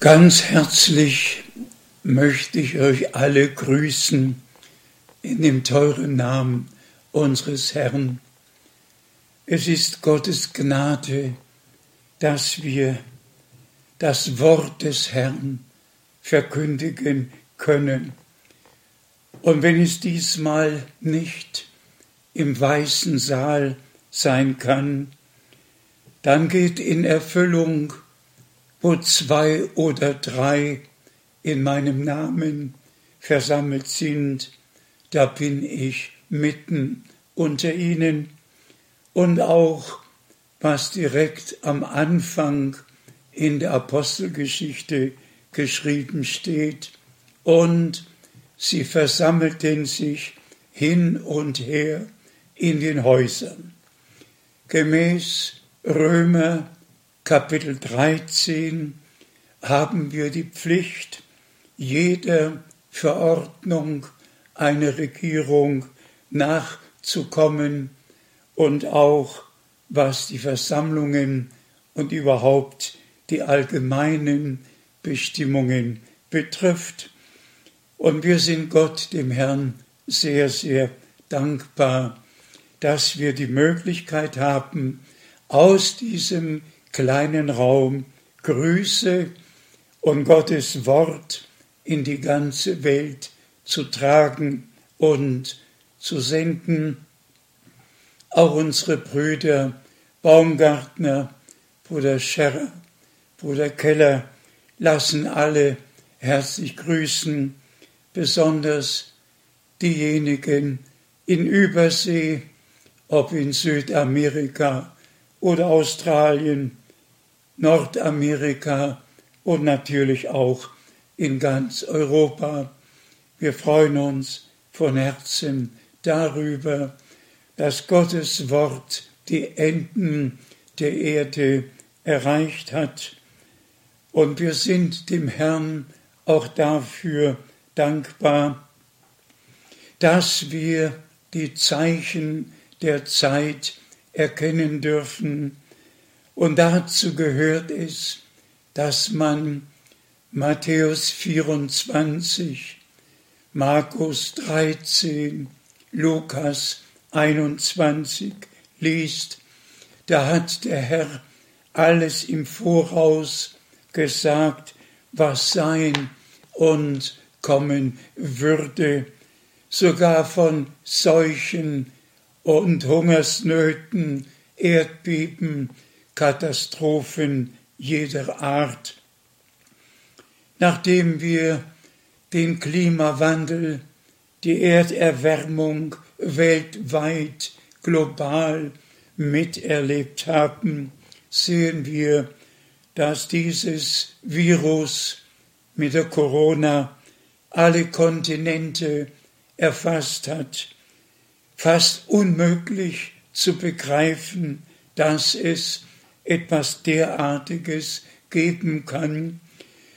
Ganz herzlich möchte ich euch alle grüßen in dem teuren Namen unseres Herrn. Es ist Gottes Gnade, dass wir das Wort des Herrn verkündigen können. Und wenn es diesmal nicht im weißen Saal sein kann, dann geht in Erfüllung wo zwei oder drei in meinem Namen versammelt sind, da bin ich mitten unter ihnen. Und auch was direkt am Anfang in der Apostelgeschichte geschrieben steht. Und sie versammelten sich hin und her in den Häusern. Gemäß Römer Kapitel 13 haben wir die Pflicht, jeder Verordnung einer Regierung nachzukommen und auch was die Versammlungen und überhaupt die allgemeinen Bestimmungen betrifft. Und wir sind Gott, dem Herrn, sehr, sehr dankbar, dass wir die Möglichkeit haben, aus diesem kleinen Raum Grüße und Gottes Wort in die ganze Welt zu tragen und zu senden. Auch unsere Brüder Baumgartner, Bruder Scherrer, Bruder Keller lassen alle herzlich grüßen, besonders diejenigen in Übersee, ob in Südamerika oder Australien, Nordamerika und natürlich auch in ganz Europa. Wir freuen uns von Herzen darüber, dass Gottes Wort die Enden der Erde erreicht hat. Und wir sind dem Herrn auch dafür dankbar, dass wir die Zeichen der Zeit erkennen dürfen, und dazu gehört es, dass man Matthäus 24, Markus 13, Lukas 21 liest. Da hat der Herr alles im Voraus gesagt, was sein und kommen würde, sogar von Seuchen und Hungersnöten, Erdbeben, Katastrophen jeder Art. Nachdem wir den Klimawandel, die Erderwärmung weltweit, global miterlebt haben, sehen wir, dass dieses Virus mit der Corona alle Kontinente erfasst hat. Fast unmöglich zu begreifen, dass es etwas derartiges geben kann.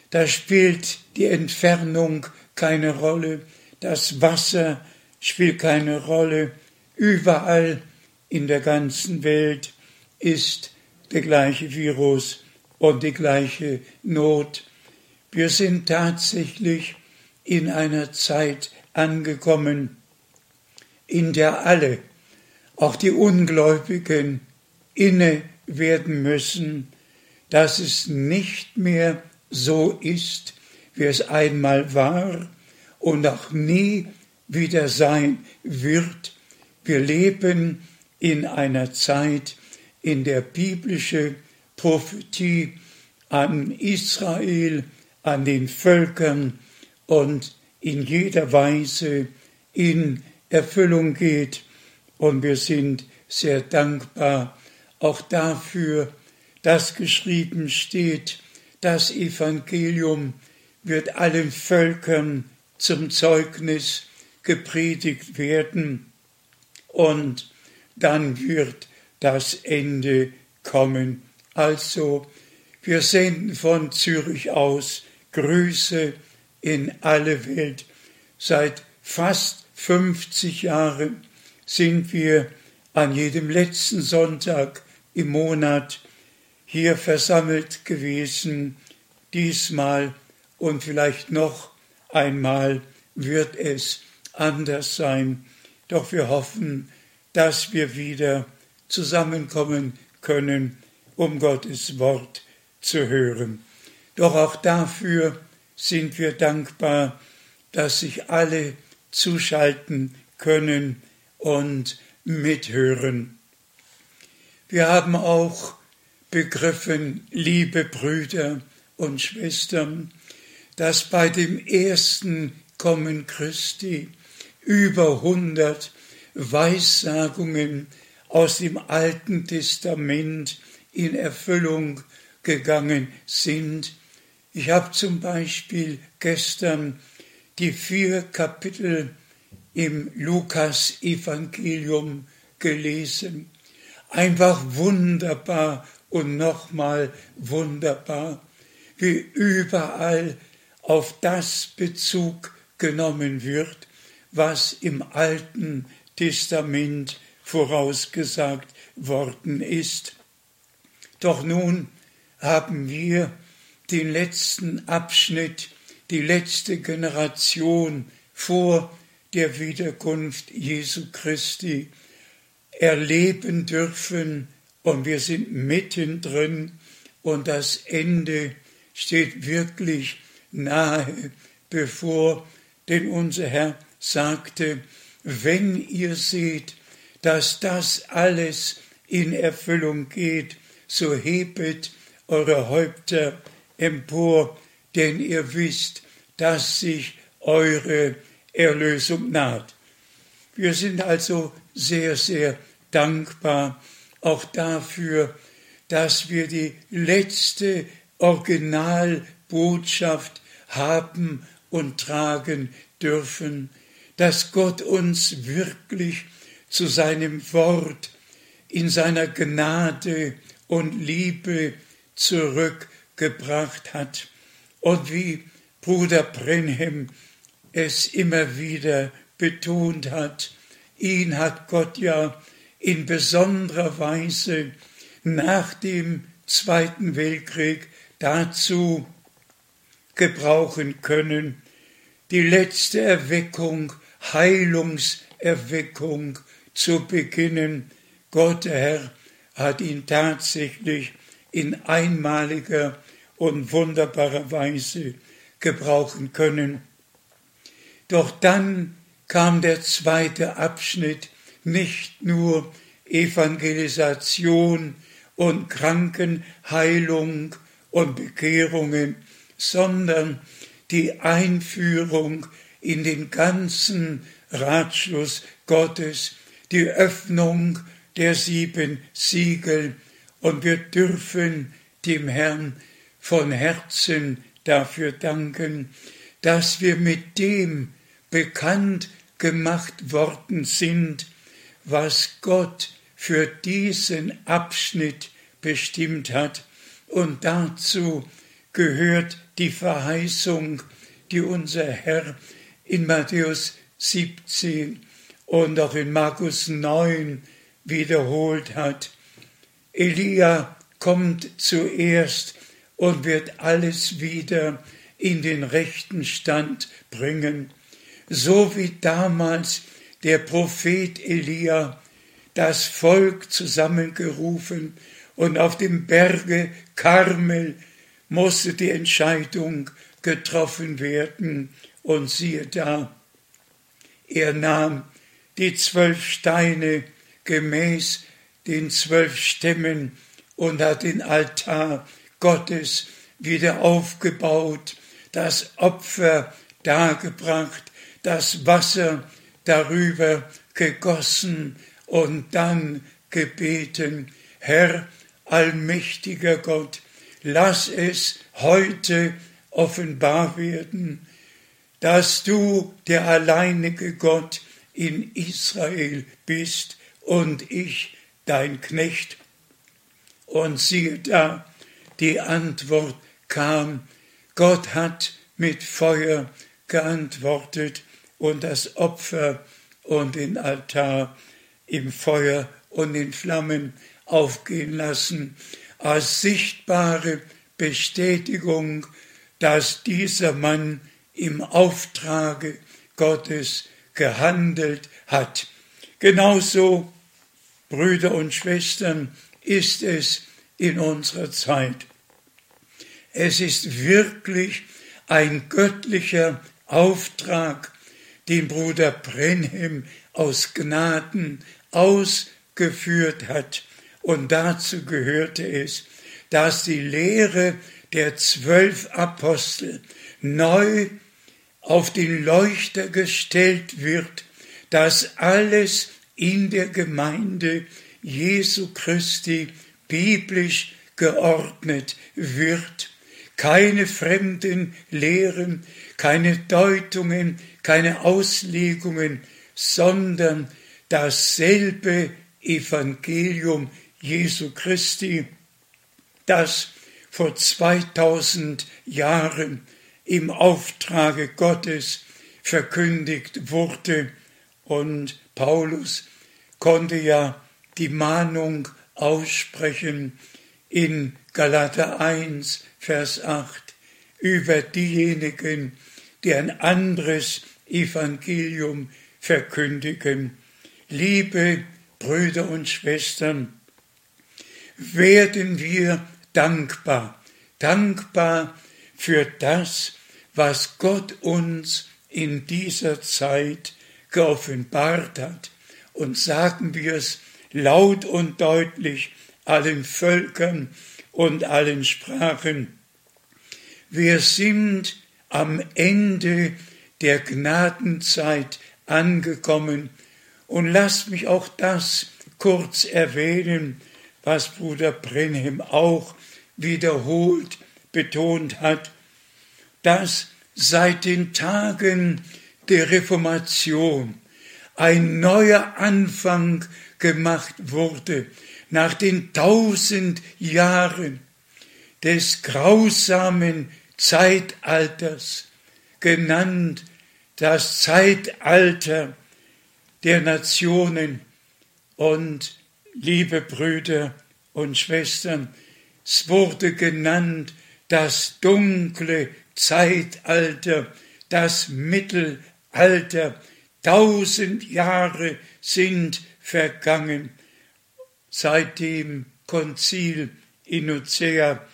Da spielt die Entfernung keine Rolle, das Wasser spielt keine Rolle. Überall in der ganzen Welt ist der gleiche Virus und die gleiche Not. Wir sind tatsächlich in einer Zeit angekommen, in der alle, auch die Ungläubigen, inne werden müssen, dass es nicht mehr so ist, wie es einmal war und auch nie wieder sein wird. Wir leben in einer Zeit, in der biblische Prophetie an Israel, an den Völkern und in jeder Weise in Erfüllung geht. Und wir sind sehr dankbar auch dafür, dass geschrieben steht, das Evangelium wird allen Völkern zum Zeugnis gepredigt werden und dann wird das Ende kommen. Also, wir senden von Zürich aus Grüße in alle Welt. Seit fast 50 Jahren sind wir an jedem letzten Sonntag im Monat hier versammelt gewesen diesmal und vielleicht noch einmal wird es anders sein. Doch wir hoffen, dass wir wieder zusammenkommen können, um Gottes Wort zu hören. Doch auch dafür sind wir dankbar, dass sich alle zuschalten können und mithören. Wir haben auch begriffen, liebe Brüder und Schwestern, dass bei dem ersten Kommen Christi über hundert Weissagungen aus dem Alten Testament in Erfüllung gegangen sind. Ich habe zum Beispiel gestern die vier Kapitel im Lukas-Evangelium gelesen. Einfach wunderbar und nochmal wunderbar, wie überall auf das Bezug genommen wird, was im Alten Testament vorausgesagt worden ist. Doch nun haben wir den letzten Abschnitt, die letzte Generation vor der Wiederkunft Jesu Christi erleben dürfen und wir sind mittendrin und das Ende steht wirklich nahe bevor, denn unser Herr sagte, wenn ihr seht, dass das alles in Erfüllung geht, so hebet eure Häupter empor, denn ihr wisst, dass sich eure Erlösung naht. Wir sind also sehr, sehr dankbar auch dafür, dass wir die letzte Originalbotschaft haben und tragen dürfen, dass Gott uns wirklich zu seinem Wort in seiner Gnade und Liebe zurückgebracht hat. Und wie Bruder Brenhem es immer wieder betont hat, ihn hat Gott ja in besonderer Weise nach dem Zweiten Weltkrieg dazu gebrauchen können, die letzte Erweckung, Heilungserweckung zu beginnen. Gott, der Herr, hat ihn tatsächlich in einmaliger und wunderbarer Weise gebrauchen können. Doch dann kam der zweite Abschnitt, nicht nur Evangelisation und Krankenheilung und Bekehrungen, sondern die Einführung in den ganzen Ratschluss Gottes, die Öffnung der sieben Siegel. Und wir dürfen dem Herrn von Herzen dafür danken, dass wir mit dem bekannt gemacht worden sind, was Gott für diesen Abschnitt bestimmt hat. Und dazu gehört die Verheißung, die unser Herr in Matthäus 17 und auch in Markus 9 wiederholt hat. Elia kommt zuerst und wird alles wieder in den rechten Stand bringen, so wie damals der Prophet Elia das Volk zusammengerufen und auf dem Berge Karmel musste die Entscheidung getroffen werden. Und siehe da, er nahm die zwölf Steine gemäß den zwölf Stämmen und hat den Altar Gottes wieder aufgebaut, das Opfer dargebracht, das Wasser darüber gegossen und dann gebeten, Herr, allmächtiger Gott, lass es heute offenbar werden, dass du der alleinige Gott in Israel bist und ich dein Knecht. Und siehe da, die Antwort kam, Gott hat mit Feuer geantwortet und das Opfer und den Altar im Feuer und in Flammen aufgehen lassen, als sichtbare Bestätigung, dass dieser Mann im Auftrage Gottes gehandelt hat. Genauso, Brüder und Schwestern, ist es in unserer Zeit. Es ist wirklich ein göttlicher Auftrag, den Bruder Brenhem aus Gnaden ausgeführt hat. Und dazu gehörte es, dass die Lehre der zwölf Apostel neu auf den Leuchter gestellt wird, dass alles in der Gemeinde Jesu Christi biblisch geordnet wird. Keine fremden Lehren, keine Deutungen, keine Auslegungen, sondern dasselbe Evangelium Jesu Christi, das vor 2000 Jahren im Auftrage Gottes verkündigt wurde. Und Paulus konnte ja die Mahnung aussprechen in Galater 1, Vers 8 über diejenigen, die ein anderes Evangelium verkündigen. Liebe Brüder und Schwestern, werden wir dankbar, dankbar für das, was Gott uns in dieser Zeit geoffenbart hat. Und sagen wir es laut und deutlich allen Völkern und allen Sprachen. Wir sind am Ende der Gnadenzeit angekommen. Und lasst mich auch das kurz erwähnen, was Bruder Brenhem auch wiederholt betont hat, dass seit den Tagen der Reformation ein neuer Anfang gemacht wurde nach den tausend Jahren des grausamen Zeitalters, genannt das Zeitalter der Nationen und liebe Brüder und Schwestern, es wurde genannt das dunkle Zeitalter, das Mittelalter. Tausend Jahre sind vergangen seit dem Konzil in Nicäa.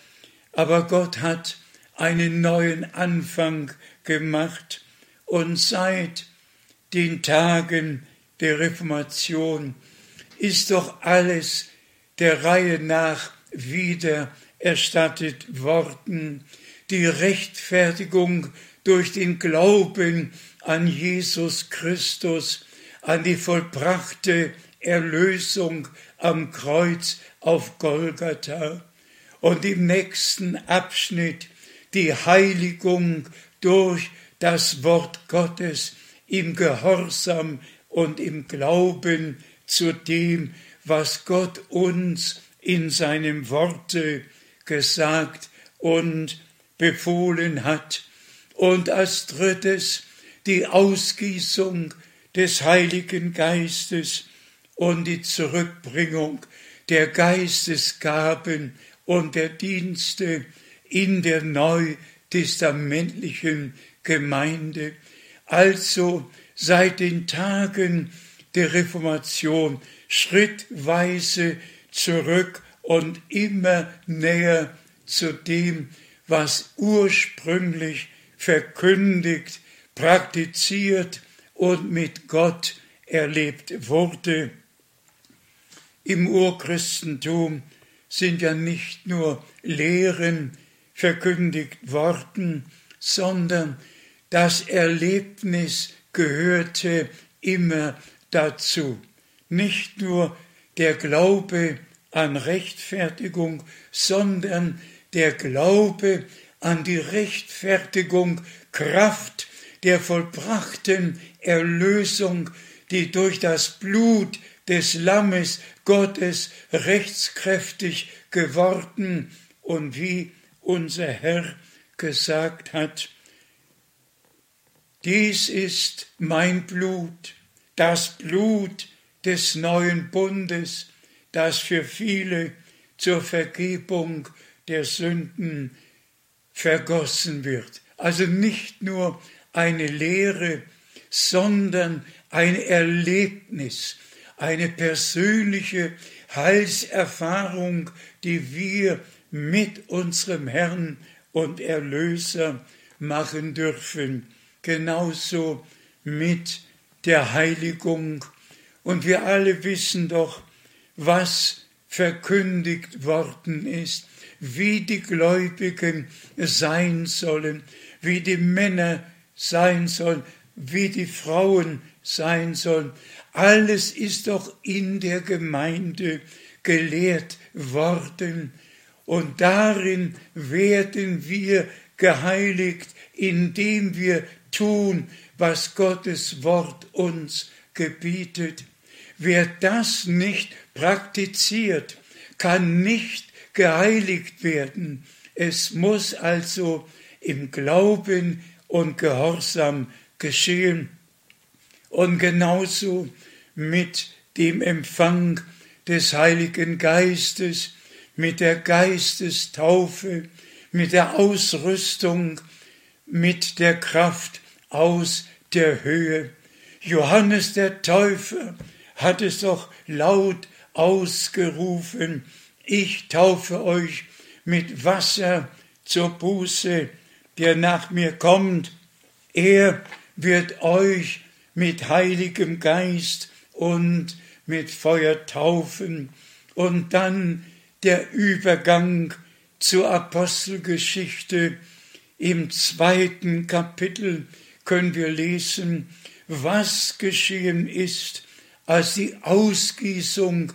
Aber Gott hat einen neuen Anfang gemacht und seit den Tagen der Reformation ist doch alles der Reihe nach wieder erstattet worden. Die Rechtfertigung durch den Glauben an Jesus Christus, an die vollbrachte Erlösung am Kreuz auf Golgatha. Und im nächsten Abschnitt die Heiligung durch das Wort Gottes im Gehorsam und im Glauben zu dem, was Gott uns in seinem Worte gesagt und befohlen hat. Und als drittes die Ausgießung des Heiligen Geistes und die Zurückbringung der Geistesgaben und der Dienste in der neutestamentlichen Gemeinde. Also seit den Tagen der Reformation schrittweise zurück und immer näher zu dem, was ursprünglich verkündigt, praktiziert und mit Gott erlebt wurde. Im Urchristentum sind ja nicht nur Lehren verkündigt worden, sondern das Erlebnis gehörte immer dazu. Nicht nur der Glaube an Rechtfertigung, sondern der Glaube an die Rechtfertigung, Kraft der vollbrachten Erlösung, die durch das Blut des Lammes Gottes rechtskräftig geworden und wie unser Herr gesagt hat, dies ist mein Blut, das Blut des neuen Bundes, das für viele zur Vergebung der Sünden vergossen wird. Also nicht nur eine Lehre, sondern ein Erlebnis, eine persönliche Heilserfahrung, die wir mit unserem Herrn und Erlöser machen dürfen. Genauso mit der Heiligung. Und wir alle wissen doch, was verkündigt worden ist, wie die Gläubigen sein sollen, wie die Männer sein sollen, wie die Frauen sein sollen. Alles ist doch in der Gemeinde gelehrt worden. Und darin werden wir geheiligt, indem wir tun, was Gottes Wort uns gebietet. Wer das nicht praktiziert, kann nicht geheiligt werden. Es muss also im Glauben und Gehorsam geschehen. Und genauso mit dem Empfang des Heiligen Geistes, mit der Geistestaufe, mit der Ausrüstung, mit der Kraft aus der Höhe. Johannes der Täufer hat es doch laut ausgerufen, ich taufe euch mit Wasser zur Buße, der nach mir kommt, er wird euch mit heiligem Geist und mit Feuer taufen. Und dann der Übergang zur Apostelgeschichte. Im zweiten Kapitel können wir lesen, was geschehen ist, als die Ausgießung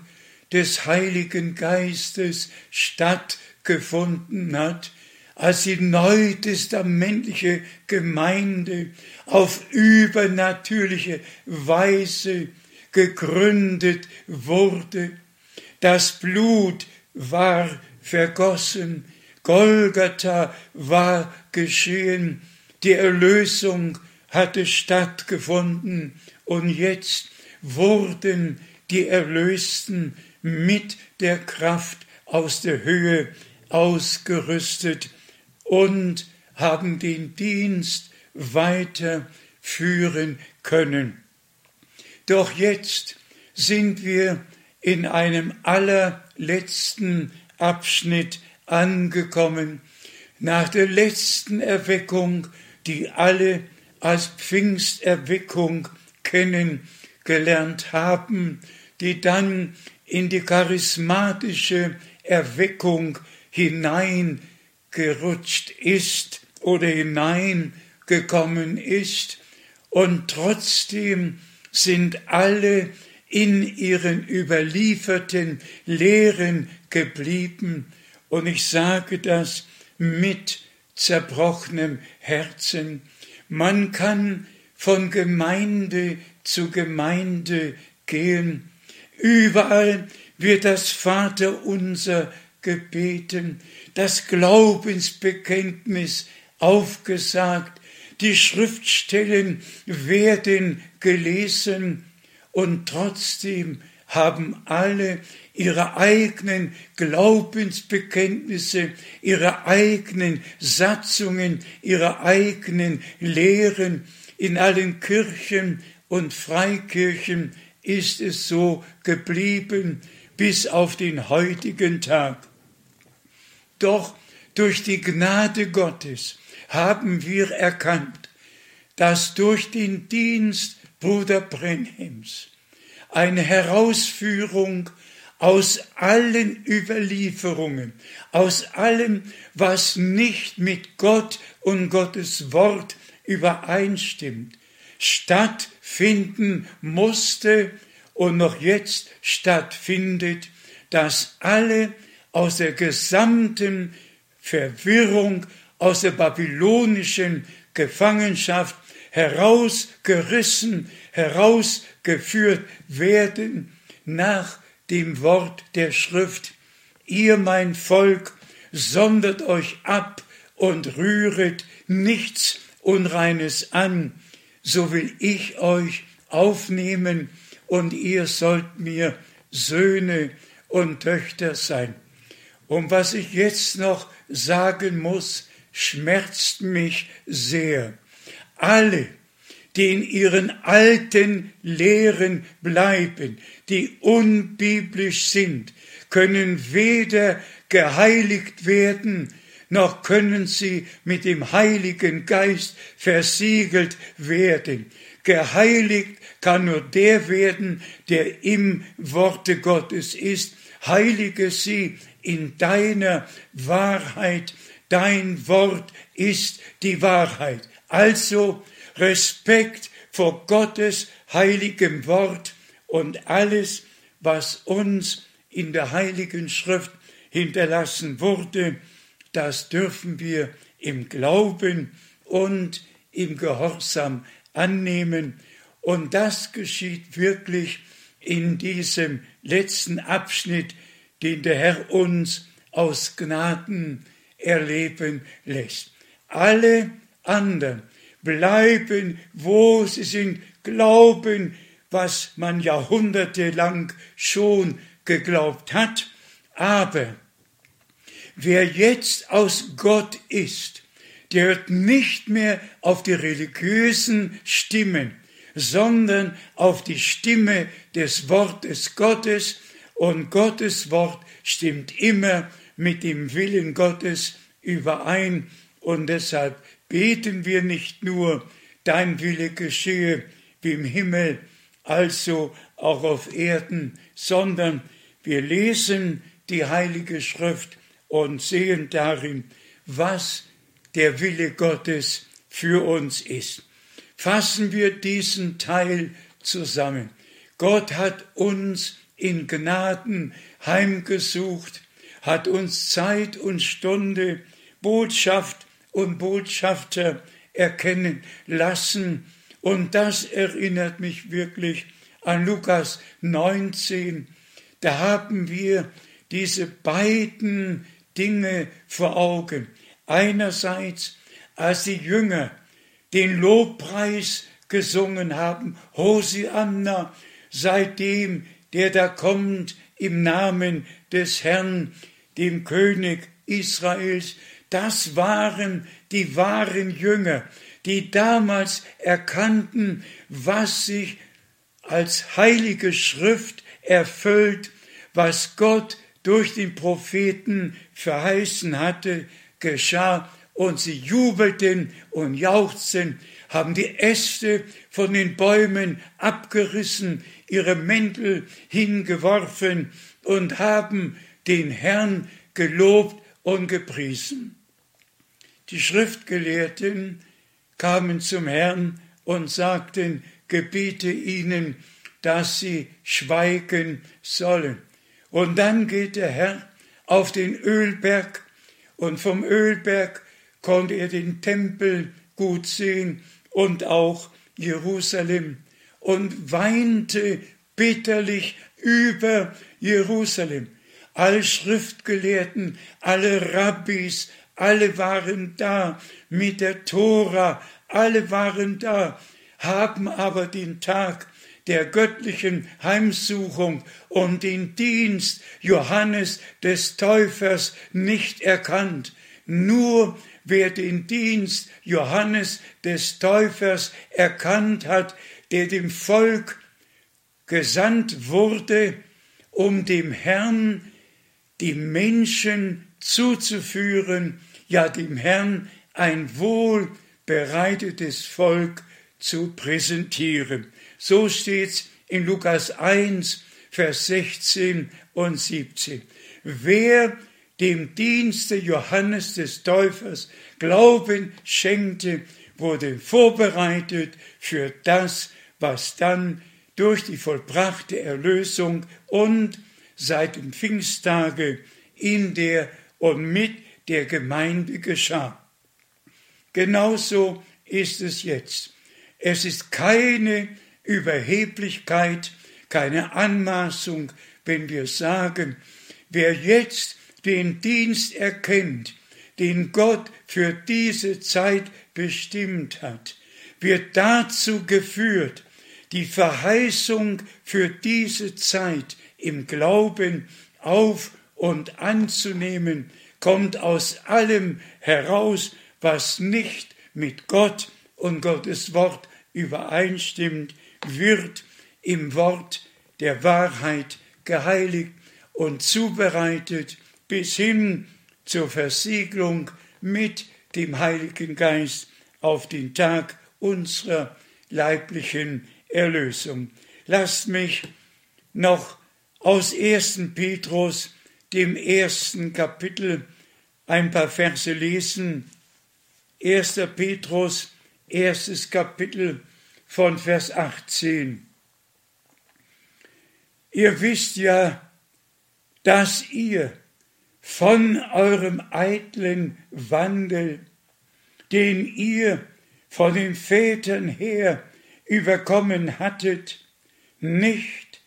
des Heiligen Geistes stattgefunden hat, als die neutestamentliche Gemeinde auf übernatürliche Weise gegründet wurde. Das Blut war vergossen, Golgatha war geschehen, die Erlösung hatte stattgefunden und jetzt wurden die Erlösten mit der Kraft aus der Höhe ausgerüstet und haben den Dienst weiterführen können. Doch jetzt sind wir in einem allerletzten Abschnitt angekommen, nach der letzten Erweckung, die alle als Pfingsterweckung kennengelernt haben, die dann in die charismatische Erweckung hineingerutscht ist oder hineingekommen ist. Und trotzdem sind alle in ihren überlieferten Lehren geblieben. Und ich sage das mit zerbrochenem Herzen. Man kann von Gemeinde zu Gemeinde gehen. Überall wird das Vaterunser gebeten, das Glaubensbekenntnis aufgesagt, die Schriftstellen werden gelesen und trotzdem haben alle ihre eigenen Glaubensbekenntnisse, ihre eigenen Satzungen, ihre eigenen Lehren. In allen Kirchen und Freikirchen ist es so geblieben bis auf den heutigen Tag. Doch durch die Gnade Gottes haben wir erkannt, dass durch den Dienst Bruder Brenhems eine Herausführung aus allen Überlieferungen, aus allem, was nicht mit Gott und Gottes Wort übereinstimmt, stattfinden musste und noch jetzt stattfindet, dass alle aus der gesamten Verwirrung, aus der babylonischen Gefangenschaft herausgerissen, herausgeführt werden nach dem Wort der Schrift. Ihr, mein Volk, sondert euch ab und rühret nichts Unreines an, so will ich euch aufnehmen und ihr sollt mir Söhne und Töchter sein. Und was ich jetzt noch sagen muss, schmerzt mich sehr. Alle, die in ihren alten Lehren bleiben, die unbiblisch sind, können weder geheiligt werden, noch können sie mit dem Heiligen Geist versiegelt werden. Geheiligt kann nur der werden, der im Worte Gottes ist. Heilige sie in deiner Wahrheit. Dein Wort ist die Wahrheit. Also Respekt vor Gottes heiligem Wort und alles, was uns in der heiligen Schrift hinterlassen wurde, das dürfen wir im Glauben und im Gehorsam annehmen. Und das geschieht wirklich in diesem letzten Abschnitt, den der Herr uns aus Gnaden erleben lässt. Alle anderen. Bleiben, wo sie sind, glauben, was man jahrhundertelang schon geglaubt hat. Aber wer jetzt aus Gott ist, der hört nicht mehr auf die religiösen Stimmen, sondern auf die Stimme des Wortes Gottes. Und Gottes Wort stimmt immer mit dem Willen Gottes überein. Und deshalb beten wir nicht nur, dein Wille geschehe wie im Himmel, also auch auf Erden, sondern wir lesen die Heilige Schrift und sehen darin, was der Wille Gottes für uns ist. Fassen wir diesen Teil zusammen. Gott hat uns in Gnaden heimgesucht, hat uns Zeit und Stunde, Botschaft und Botschafter erkennen lassen. Und das erinnert mich wirklich an Lukas 19. Da haben wir diese beiden Dinge vor Augen. Einerseits, als die Jünger den Lobpreis gesungen haben, Hosianna, seitdem der da kommt im Namen des Herrn, dem König Israels, das waren die wahren Jünger, die damals erkannten, was sich als heilige Schrift erfüllt, was Gott durch den Propheten verheißen hatte, geschah, und sie jubelten und jauchzten, haben die Äste von den Bäumen abgerissen, ihre Mäntel hingeworfen und haben den Herrn gelobt und gepriesen. Die Schriftgelehrten kamen zum Herrn und sagten, gebiete ihnen, dass sie schweigen sollen. Und dann geht der Herr auf den Ölberg und vom Ölberg konnte er den Tempel gut sehen und auch Jerusalem und weinte bitterlich über Jerusalem. Alle Schriftgelehrten, alle Rabbis, alle waren da mit der Tora, alle waren da, haben aber den Tag der göttlichen Heimsuchung und den Dienst Johannes des Täufers nicht erkannt. Nur wer den Dienst Johannes des Täufers erkannt hat, der dem Volk gesandt wurde, um dem Herrn die Menschen zuzuführen, ja dem Herrn ein wohlbereitetes Volk zu präsentieren. So steht's in Lukas 1, Vers 16 und 17. Wer dem Dienste Johannes des Täufers Glauben schenkte, wurde vorbereitet für das, was dann durch die vollbrachte Erlösung und seit dem Pfingsttage in der und mit der Gemeinde geschah. Genauso ist es jetzt. Es ist keine Überheblichkeit, keine Anmaßung, wenn wir sagen, wer jetzt den Dienst erkennt, den Gott für diese Zeit bestimmt hat, wird dazu geführt, die Verheißung für diese Zeit im Glauben auf und anzunehmen, kommt aus allem heraus, was nicht mit Gott und Gottes Wort übereinstimmt, wird im Wort der Wahrheit geheiligt und zubereitet bis hin zur Versiegelung mit dem Heiligen Geist auf den Tag unserer leiblichen Erlösung. Lasst mich noch aus 1. Petrus, dem ersten Kapitel, ein paar Verse lesen. 1. Petrus, erstes Kapitel von Vers 18. Ihr wisst ja, dass ihr von eurem eitlen Wandel, den ihr von den Vätern her überkommen hattet, nicht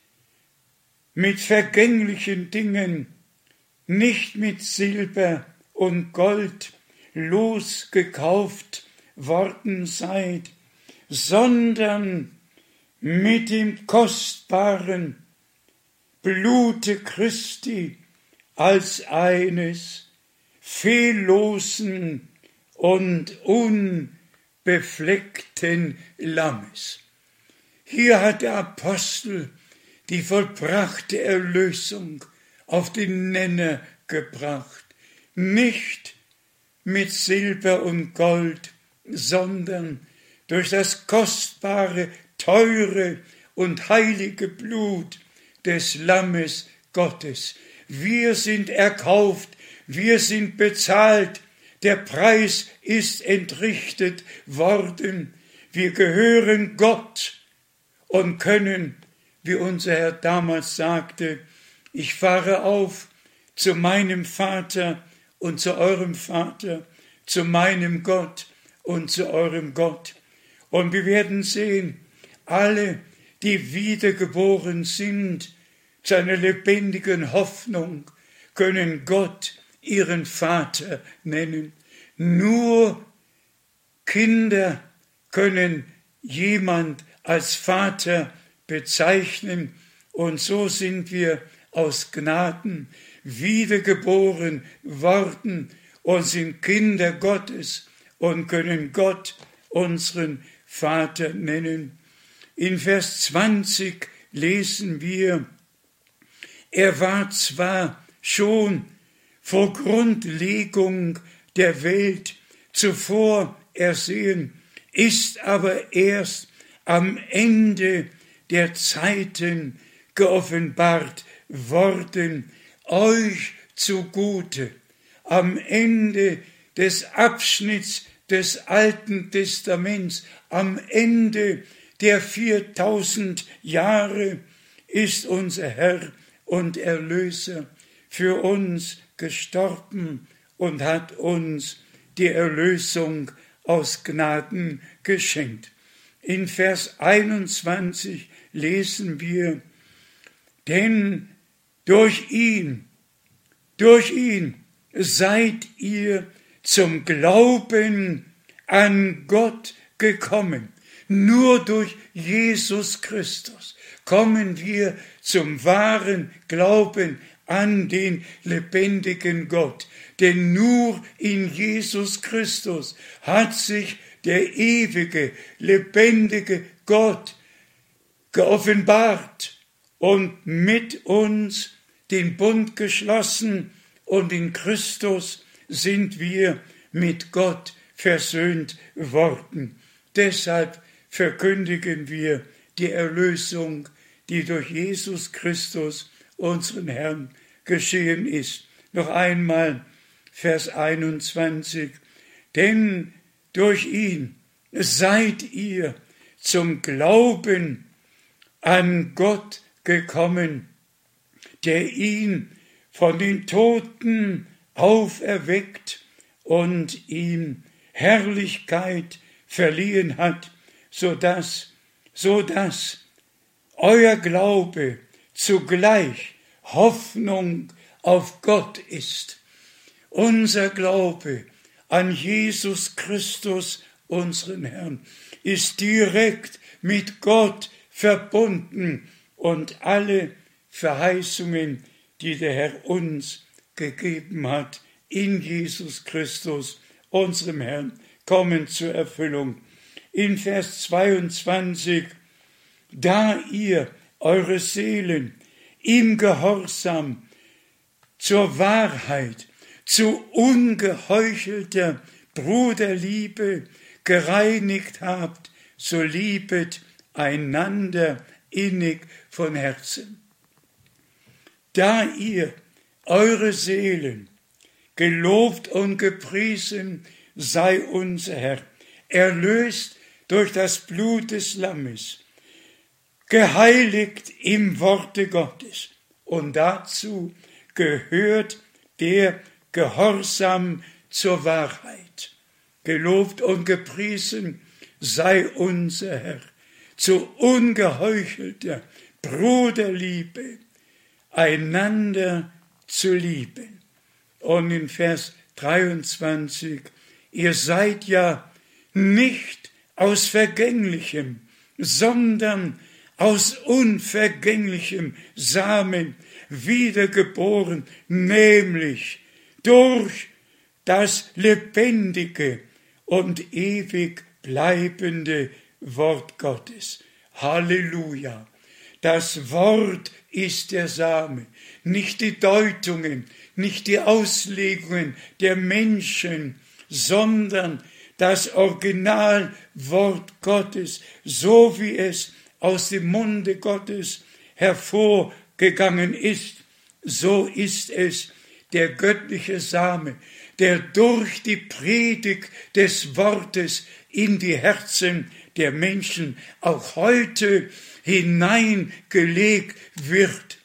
mit vergänglichen Dingen, nicht mit Silber und Gold losgekauft worden seid, sondern mit dem kostbaren Blute Christi als eines fehllosen und unbefleckten Lammes. Hier hat der Apostel die vollbrachte Erlösung auf den Nenner gebracht, nicht mit Silber und Gold, sondern durch das kostbare, teure und heilige Blut des Lammes Gottes. Wir sind erkauft, wir sind bezahlt, der Preis ist entrichtet worden, wir gehören Gott und können, wie unser Herr damals sagte, ich fahre auf zu meinem Vater und zu eurem Vater, zu meinem Gott und zu eurem Gott. Und wir werden sehen, alle, die wiedergeboren sind, zu einer lebendigen Hoffnung, können Gott ihren Vater nennen. Nur Kinder können jemand als Vater bezeichnen, und so sind wir aus Gnaden wiedergeboren worden und sind Kinder Gottes und können Gott unseren Vater nennen. In Vers 20 lesen wir, er war zwar schon vor Grundlegung der Welt zuvor ersehen, ist aber erst am Ende der Zeiten geoffenbart worden, euch zugute, am Ende des Abschnitts des Alten Testaments, am Ende der 4000 Jahre ist unser Herr und Erlöser für uns gestorben und hat uns die Erlösung aus Gnaden geschenkt. In Vers 21 lesen wir, denn durch ihn, durch ihn seid ihr zum Glauben an Gott gekommen. Nur durch Jesus Christus kommen wir zum wahren Glauben an den lebendigen Gott. Denn nur in Jesus Christus hat sich der ewige, lebendige Gott geoffenbart und mit uns den Bund geschlossen und in Christus sind wir mit Gott versöhnt worden. Deshalb verkündigen wir die Erlösung, die durch Jesus Christus, unseren Herrn, geschehen ist. Noch einmal Vers 21. Denn durch ihn seid ihr zum Glauben an Gott gekommen, der ihn von den Toten auferweckt und ihm Herrlichkeit verliehen hat, so dass, so dass euer Glaube zugleich Hoffnung auf Gott ist. Unser Glaube an Jesus Christus, unseren Herrn, ist direkt mit Gott verbunden und alle Verheißungen, die der Herr uns gegeben hat, in Jesus Christus, unserem Herrn, kommen zur Erfüllung. In Vers 22, da ihr eure Seelen im Gehorsam zur Wahrheit, zu ungeheuchelter Bruderliebe gereinigt habt, so liebet einander innig von Herzen. Da ihr eure Seelen gelobt und gepriesen sei unser Herr, erlöst durch das Blut des Lammes, geheiligt im Worte Gottes. Und dazu gehört der Gehorsam zur Wahrheit. Gelobt und gepriesen sei unser Herr zu ungeheuchelter Bruderliebe, einander zu lieben. Und in Vers 23, ihr seid ja nicht aus vergänglichem, sondern aus unvergänglichem Samen wiedergeboren, nämlich durch das lebendige und ewig bleibende Wort Gottes. Halleluja. Das Wort ist der Same, nicht die Deutungen, nicht die Auslegungen der Menschen, sondern das Originalwort Gottes, so wie es aus dem Munde Gottes hervorgegangen ist, so ist es der göttliche Same, der durch die Predigt des Wortes in die Herzen der Menschen auch heute hineingelegt wird.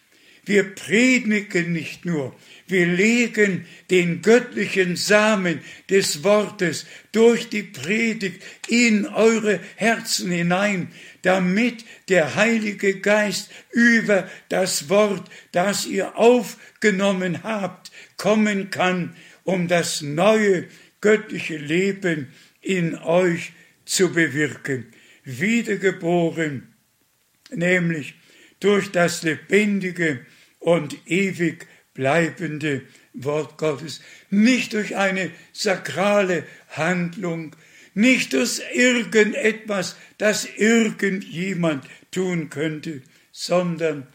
Wir predigen nicht nur, wir legen den göttlichen Samen des Wortes durch die Predigt in eure Herzen hinein, damit der Heilige Geist über das Wort, das ihr aufgenommen habt, kommen kann, um das neue göttliche Leben in euch zu bewirken. Wiedergeboren, nämlich durch das lebendige und ewig bleibende Wort Gottes, nicht durch eine sakrale Handlung, nicht durch irgendetwas, das irgendjemand tun könnte, sondern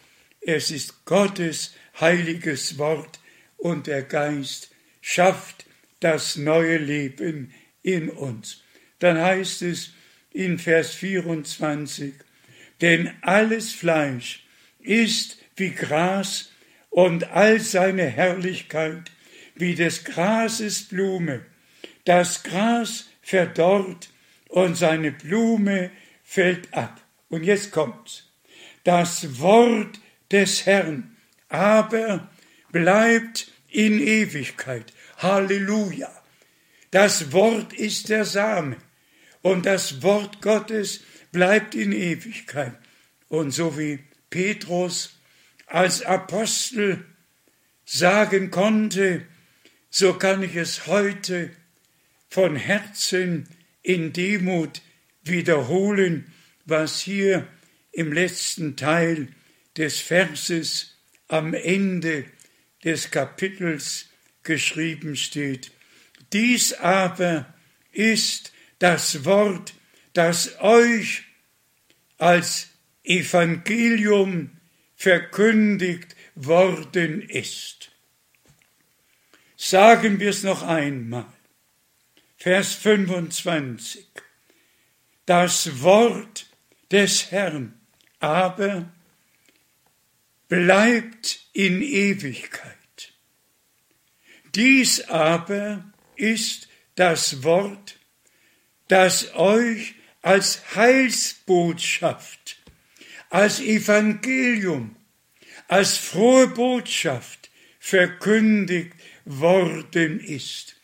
es ist Gottes heiliges Wort und der Geist schafft das neue Leben in uns. Dann heißt es in Vers 24, denn alles Fleisch ist wie Gras und all seine Herrlichkeit wie des Grases Blume. Das Gras verdorrt und seine Blume fällt ab. Und jetzt kommt's. Das Wort des Herrn aber bleibt in Ewigkeit. Halleluja. Das Wort ist der Same und das Wort Gottes bleibt in Ewigkeit. Und so wie Petrus als Apostel sagen konnte, so kann ich es heute von Herzen in Demut wiederholen, was hier im letzten Teil des Verses am Ende des Kapitels geschrieben steht. Dies aber ist das Wort, das euch als Evangelium verkündigt worden ist. Sagen wir es noch einmal. Vers 25. Das Wort des Herrn aber bleibt in Ewigkeit. Dies aber ist das Wort, das euch als Heilsbotschaft, als Evangelium, als frohe Botschaft verkündigt worden ist.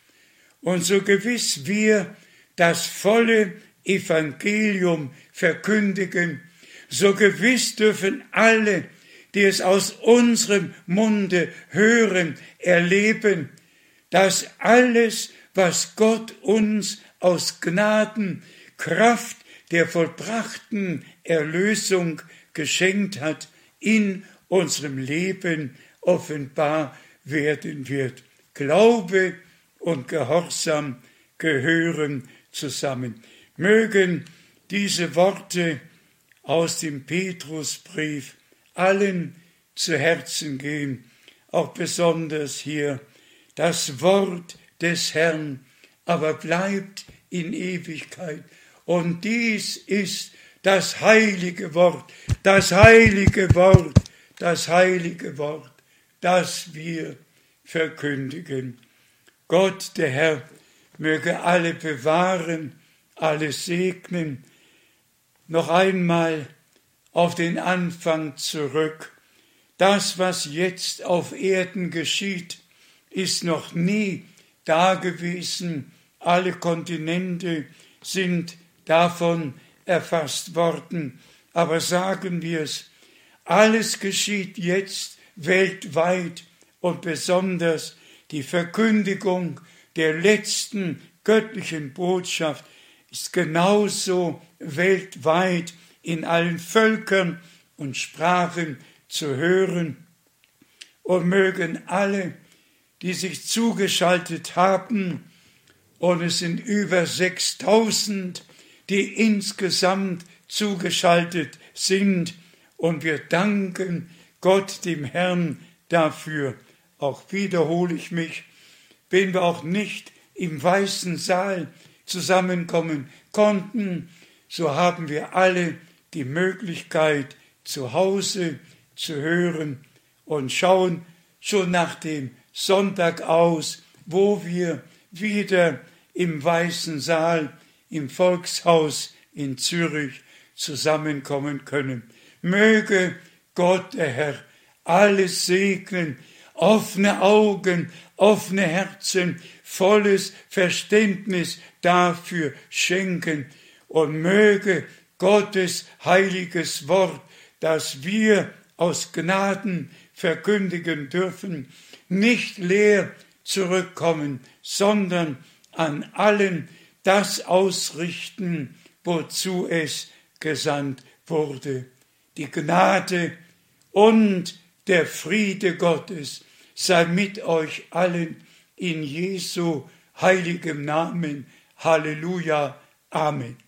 Und so gewiss wir das volle Evangelium verkündigen, so gewiss dürfen alle, die es aus unserem Munde hören, erleben, dass alles, was Gott uns aus Gnaden, Kraft der vollbrachten Erlösung geschenkt hat, in unserem Leben offenbar werden wird. Glaube und Gehorsam gehören zusammen. Mögen diese Worte aus dem Petrusbrief allen zu Herzen gehen, auch besonders hier. Das Wort des Herrn aber bleibt in Ewigkeit. Und dies ist das heilige Wort, das heilige Wort, das heilige Wort, das wir verkündigen. Gott, der Herr, möge alle bewahren, alle segnen. Noch einmal auf den Anfang zurück. Das, was jetzt auf Erden geschieht, ist noch nie dagewesen. Alle Kontinente sind davon erfasst worden. Aber sagen wir es, alles geschieht jetzt weltweit und besonders die Verkündigung der letzten göttlichen Botschaft ist genauso weltweit in allen Völkern und Sprachen zu hören. Und mögen alle, die sich zugeschaltet haben, und es sind über 6000, die insgesamt zugeschaltet sind, und wir danken Gott, dem Herrn, dafür. Auch wiederhole ich mich, wenn wir auch nicht im weißen Saal zusammenkommen konnten, so haben wir alle die Möglichkeit, zu Hause zu hören und schauen schon nach dem Sonntag aus, wo wir wieder im Weißen Saal im Volkshaus in Zürich zusammenkommen können. Möge Gott, der Herr, alles segnen, offene Augen, offene Herzen, volles Verständnis dafür schenken und möge Gottes heiliges Wort, das wir aus Gnaden verkündigen dürfen, nicht leer zurückkommen, sondern an allen das ausrichten, wozu es gesandt wurde. Die Gnade und der Friede Gottes sei mit euch allen in Jesu heiligem Namen. Halleluja. Amen.